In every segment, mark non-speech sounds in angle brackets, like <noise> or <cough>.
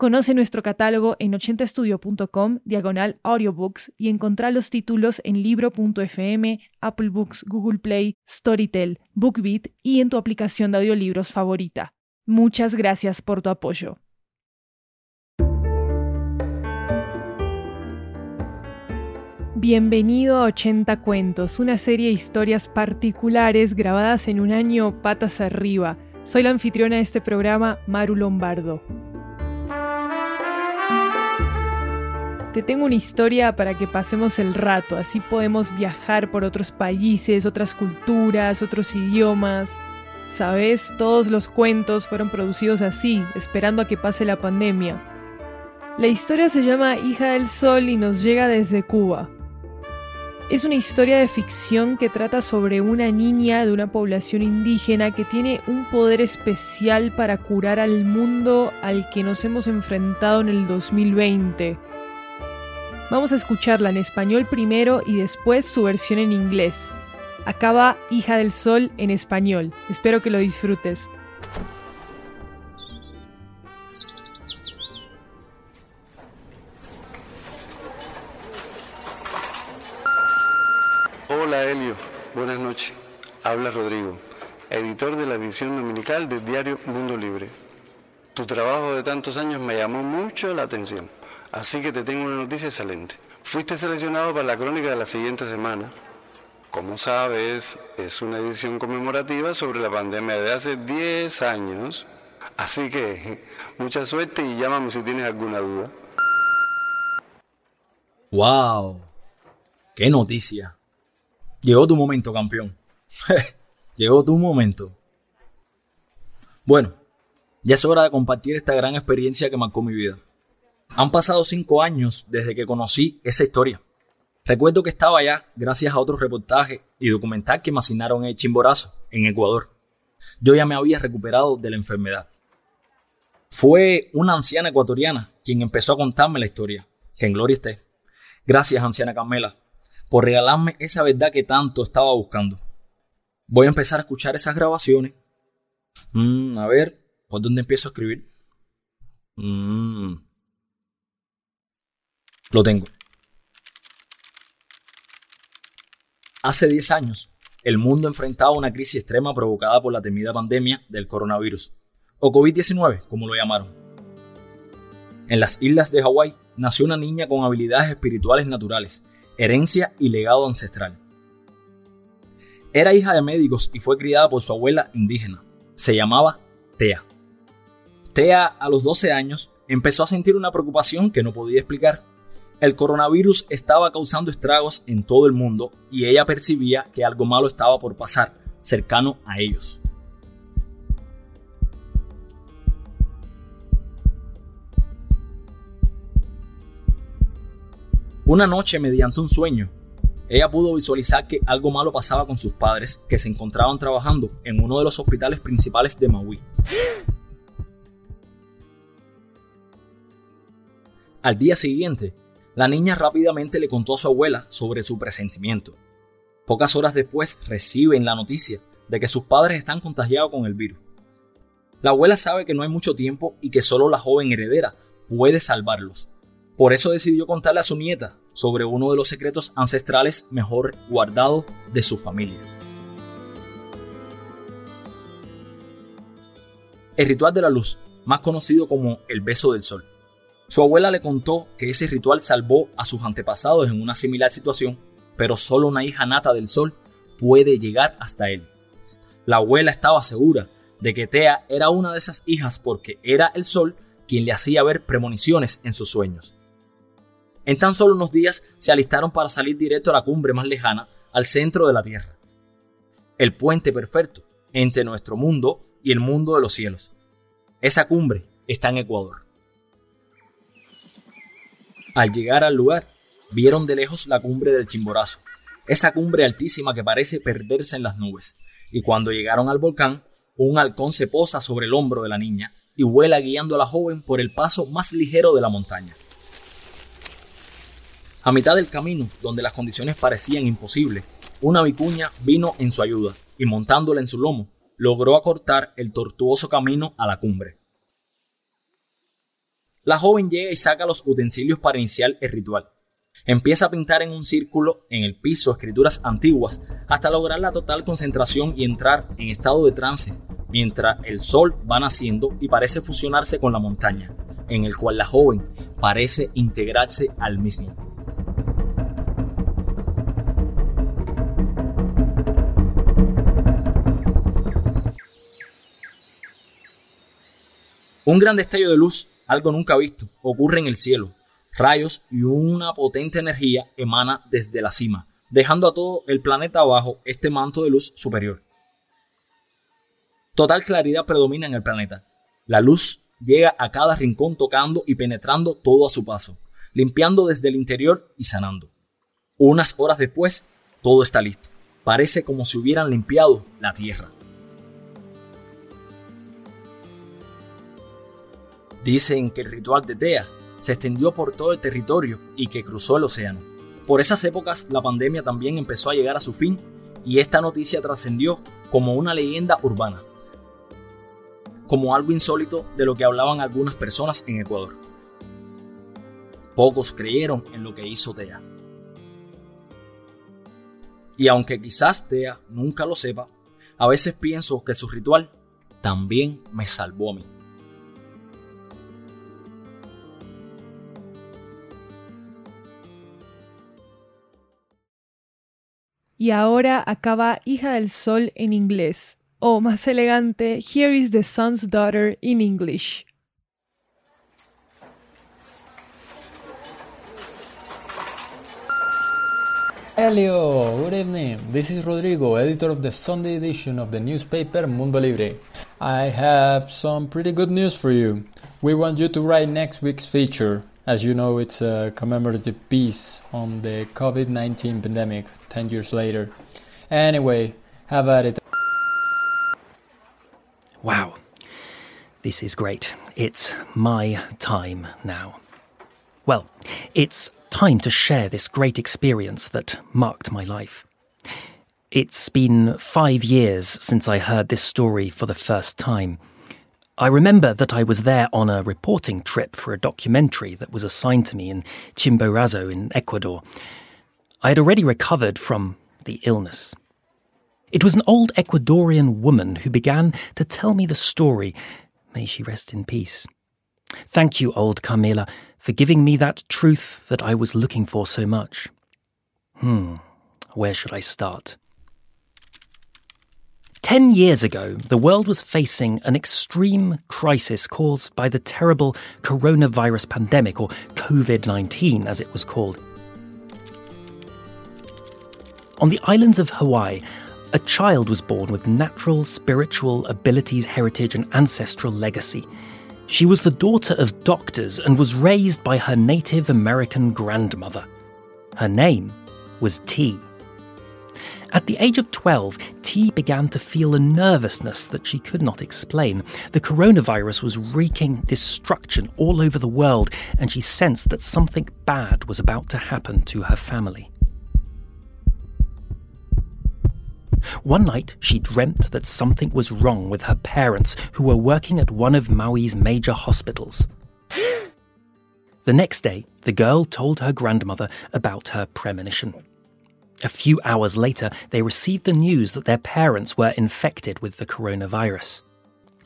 Conoce nuestro catálogo en 80estudio.com, diagonal audiobooks, y encontrá los títulos en libro.fm, Apple Books, Google Play, Storytel, BookBeat y en tu aplicación de audiolibros favorita. Muchas gracias por tu apoyo. Bienvenido a 80 Cuentos, una serie de historias particulares grabadas en un año patas arriba. Soy la anfitriona de este programa, Maru Lombardo. Te tengo una historia para que pasemos el rato, así podemos viajar por otros países, otras culturas, otros idiomas. Sabes, todos los cuentos fueron producidos así, esperando a que pase la pandemia. La historia se llama Hija del Sol y nos llega desde Cuba. Es una historia de ficción que trata sobre una niña de una población indígena que tiene un poder especial para curar al mundo al que nos hemos enfrentado en el 2020 Vamos a escucharla en español primero y después su versión en inglés. Acaba Hija del Sol en español. Espero que lo disfrutes. Hola Helio, buenas noches. Habla Rodrigo, editor de la edición dominical del diario Mundo Libre. Tu trabajo de tantos años me llamó mucho la atención. Así que te tengo una noticia excelente. Fuiste seleccionado para la crónica de la siguiente semana. Como sabes, es una edición conmemorativa sobre la pandemia de hace 10 años. Así que <laughs> mucha suerte y llámame si tienes alguna duda. ¡Wow! ¡Qué noticia! Llegó tu momento, campeón. <laughs> Llegó tu momento. Bueno, ya es hora de compartir esta gran experiencia que marcó mi vida. Han pasado cinco años desde que conocí esa historia. Recuerdo que estaba allá gracias a otros reportajes y documental que me asignaron en Chimborazo, en Ecuador. Yo ya me había recuperado de la enfermedad. Fue una anciana ecuatoriana quien empezó a contarme la historia, que en gloria esté. Gracias, anciana Carmela, por regalarme esa verdad que tanto estaba buscando. Voy a empezar a escuchar esas grabaciones. Mm, a ver, ¿por dónde empiezo a escribir? Mm, lo tengo. Hace 10 años, el mundo enfrentaba una crisis extrema provocada por la temida pandemia del coronavirus, o COVID-19, como lo llamaron. En las islas de Hawái nació una niña con habilidades espirituales naturales, herencia y legado ancestral. Era hija de médicos y fue criada por su abuela indígena. Se llamaba Tea. Tea, a los 12 años, empezó a sentir una preocupación que no podía explicar el coronavirus estaba causando estragos en todo el mundo y ella percibía que algo malo estaba por pasar cercano a ellos. Una noche, mediante un sueño, ella pudo visualizar que algo malo pasaba con sus padres que se encontraban trabajando en uno de los hospitales principales de Maui. Al día siguiente, la niña rápidamente le contó a su abuela sobre su presentimiento. Pocas horas después reciben la noticia de que sus padres están contagiados con el virus. La abuela sabe que no hay mucho tiempo y que solo la joven heredera puede salvarlos. Por eso decidió contarle a su nieta sobre uno de los secretos ancestrales mejor guardados de su familia. El ritual de la luz, más conocido como el beso del sol. Su abuela le contó que ese ritual salvó a sus antepasados en una similar situación, pero solo una hija nata del sol puede llegar hasta él. La abuela estaba segura de que Tea era una de esas hijas porque era el sol quien le hacía ver premoniciones en sus sueños. En tan solo unos días se alistaron para salir directo a la cumbre más lejana, al centro de la Tierra. El puente perfecto entre nuestro mundo y el mundo de los cielos. Esa cumbre está en Ecuador. Al llegar al lugar, vieron de lejos la cumbre del Chimborazo, esa cumbre altísima que parece perderse en las nubes. Y cuando llegaron al volcán, un halcón se posa sobre el hombro de la niña y vuela guiando a la joven por el paso más ligero de la montaña. A mitad del camino, donde las condiciones parecían imposibles, una vicuña vino en su ayuda y montándola en su lomo, logró acortar el tortuoso camino a la cumbre. La joven llega y saca los utensilios para iniciar el ritual. Empieza a pintar en un círculo en el piso escrituras antiguas hasta lograr la total concentración y entrar en estado de trance, mientras el sol va naciendo y parece fusionarse con la montaña, en el cual la joven parece integrarse al mismo. Un gran destello de luz, algo nunca visto, ocurre en el cielo, rayos y una potente energía emana desde la cima, dejando a todo el planeta abajo este manto de luz superior. Total claridad predomina en el planeta. La luz llega a cada rincón tocando y penetrando todo a su paso, limpiando desde el interior y sanando. Unas horas después, todo está listo. Parece como si hubieran limpiado la tierra. Dicen que el ritual de Tea se extendió por todo el territorio y que cruzó el océano. Por esas épocas la pandemia también empezó a llegar a su fin y esta noticia trascendió como una leyenda urbana, como algo insólito de lo que hablaban algunas personas en Ecuador. Pocos creyeron en lo que hizo Tea. Y aunque quizás Tea nunca lo sepa, a veces pienso que su ritual también me salvó a mí. Y ahora acaba Hija del Sol en inglés. O más elegante, Here is the Sun's Daughter in English. Hello, good evening. This is Rodrigo, editor of the Sunday edition of the newspaper Mundo Libre. I have some pretty good news for you. We want you to write next week's feature. As you know, it's a uh, commemorative piece on the COVID 19 pandemic 10 years later. Anyway, have at it. Wow, this is great. It's my time now. Well, it's time to share this great experience that marked my life. It's been five years since I heard this story for the first time. I remember that I was there on a reporting trip for a documentary that was assigned to me in Chimborazo in Ecuador. I had already recovered from the illness. It was an old Ecuadorian woman who began to tell me the story. May she rest in peace. Thank you, old Carmela, for giving me that truth that I was looking for so much. Hmm, where should I start? Ten years ago, the world was facing an extreme crisis caused by the terrible coronavirus pandemic, or COVID 19 as it was called. On the islands of Hawaii, a child was born with natural spiritual abilities, heritage, and ancestral legacy. She was the daughter of doctors and was raised by her Native American grandmother. Her name was T. At the age of 12, T began to feel a nervousness that she could not explain. The coronavirus was wreaking destruction all over the world, and she sensed that something bad was about to happen to her family. One night, she dreamt that something was wrong with her parents, who were working at one of Maui's major hospitals. <gasps> the next day, the girl told her grandmother about her premonition. A few hours later, they received the news that their parents were infected with the coronavirus.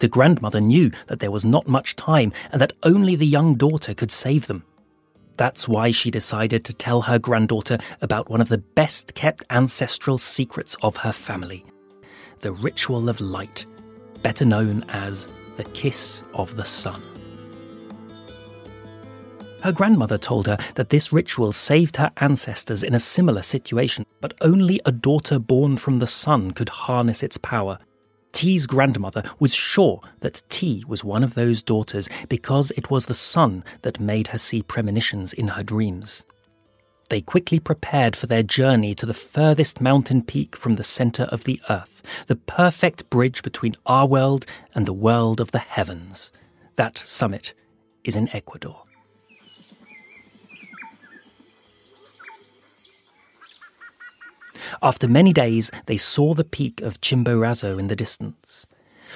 The grandmother knew that there was not much time and that only the young daughter could save them. That's why she decided to tell her granddaughter about one of the best kept ancestral secrets of her family the ritual of light, better known as the kiss of the sun. Her grandmother told her that this ritual saved her ancestors in a similar situation, but only a daughter born from the sun could harness its power. T's grandmother was sure that T was one of those daughters because it was the sun that made her see premonitions in her dreams. They quickly prepared for their journey to the furthest mountain peak from the center of the earth, the perfect bridge between our world and the world of the heavens. That summit is in Ecuador. After many days, they saw the peak of Chimborazo in the distance.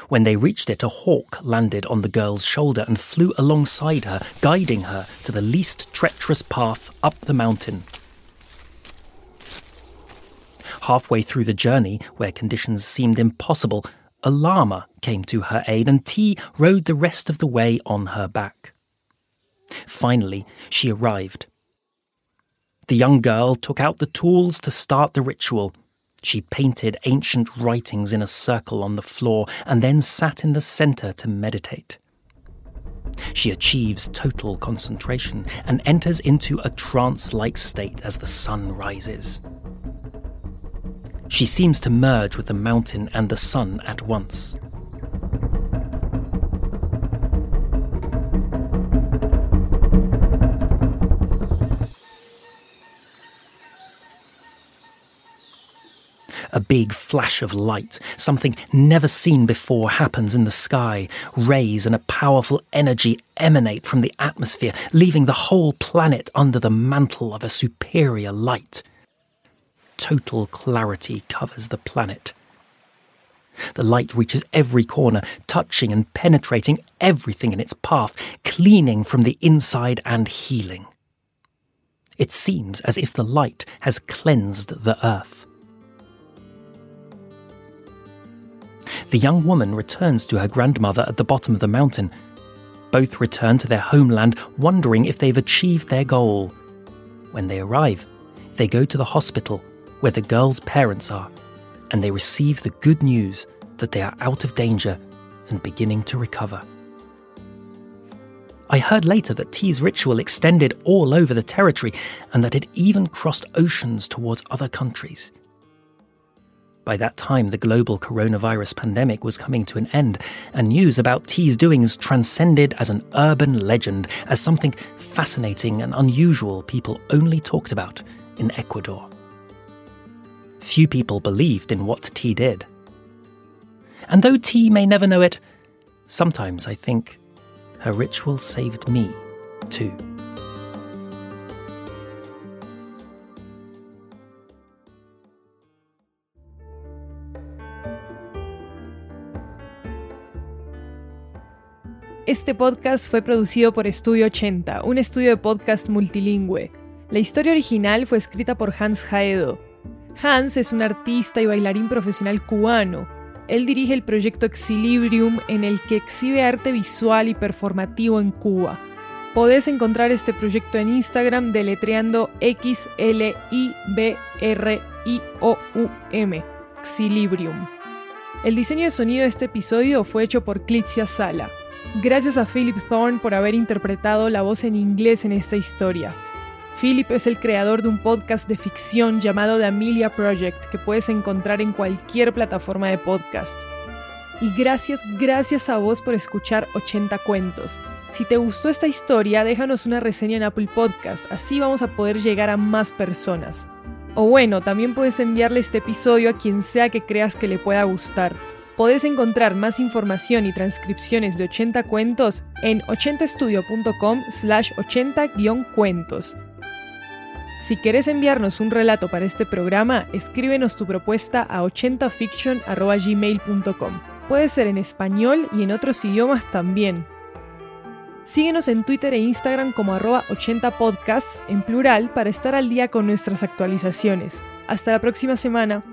When they reached it, a hawk landed on the girl's shoulder and flew alongside her, guiding her to the least treacherous path up the mountain. Halfway through the journey, where conditions seemed impossible, a llama came to her aid, and T rode the rest of the way on her back. Finally, she arrived the young girl took out the tools to start the ritual. She painted ancient writings in a circle on the floor and then sat in the center to meditate. She achieves total concentration and enters into a trance like state as the sun rises. She seems to merge with the mountain and the sun at once. Big flash of light, something never seen before, happens in the sky. Rays and a powerful energy emanate from the atmosphere, leaving the whole planet under the mantle of a superior light. Total clarity covers the planet. The light reaches every corner, touching and penetrating everything in its path, cleaning from the inside and healing. It seems as if the light has cleansed the earth. The young woman returns to her grandmother at the bottom of the mountain. Both return to their homeland, wondering if they've achieved their goal. When they arrive, they go to the hospital where the girl's parents are, and they receive the good news that they are out of danger and beginning to recover. I heard later that T's ritual extended all over the territory and that it even crossed oceans towards other countries. By that time, the global coronavirus pandemic was coming to an end, and news about T's doings transcended as an urban legend, as something fascinating and unusual people only talked about in Ecuador. Few people believed in what T did. And though T may never know it, sometimes I think her ritual saved me, too. Este podcast fue producido por Estudio 80, un estudio de podcast multilingüe. La historia original fue escrita por Hans Haedo. Hans es un artista y bailarín profesional cubano. Él dirige el proyecto Exilibrium en el que exhibe arte visual y performativo en Cuba. Podés encontrar este proyecto en Instagram deletreando X L I B R I O U M, Exilibrium. El diseño de sonido de este episodio fue hecho por Clitzia Sala. Gracias a Philip Thorne por haber interpretado la voz en inglés en esta historia. Philip es el creador de un podcast de ficción llamado The Amelia Project que puedes encontrar en cualquier plataforma de podcast. Y gracias, gracias a vos por escuchar 80 cuentos. Si te gustó esta historia, déjanos una reseña en Apple Podcast, así vamos a poder llegar a más personas. O bueno, también puedes enviarle este episodio a quien sea que creas que le pueda gustar. Podés encontrar más información y transcripciones de 80 cuentos en 80estudio.com slash 80-cuentos. Si querés enviarnos un relato para este programa, escríbenos tu propuesta a 80fiction.gmail.com. Puede ser en español y en otros idiomas también. Síguenos en Twitter e Instagram como arroba 80podcasts en plural para estar al día con nuestras actualizaciones. Hasta la próxima semana.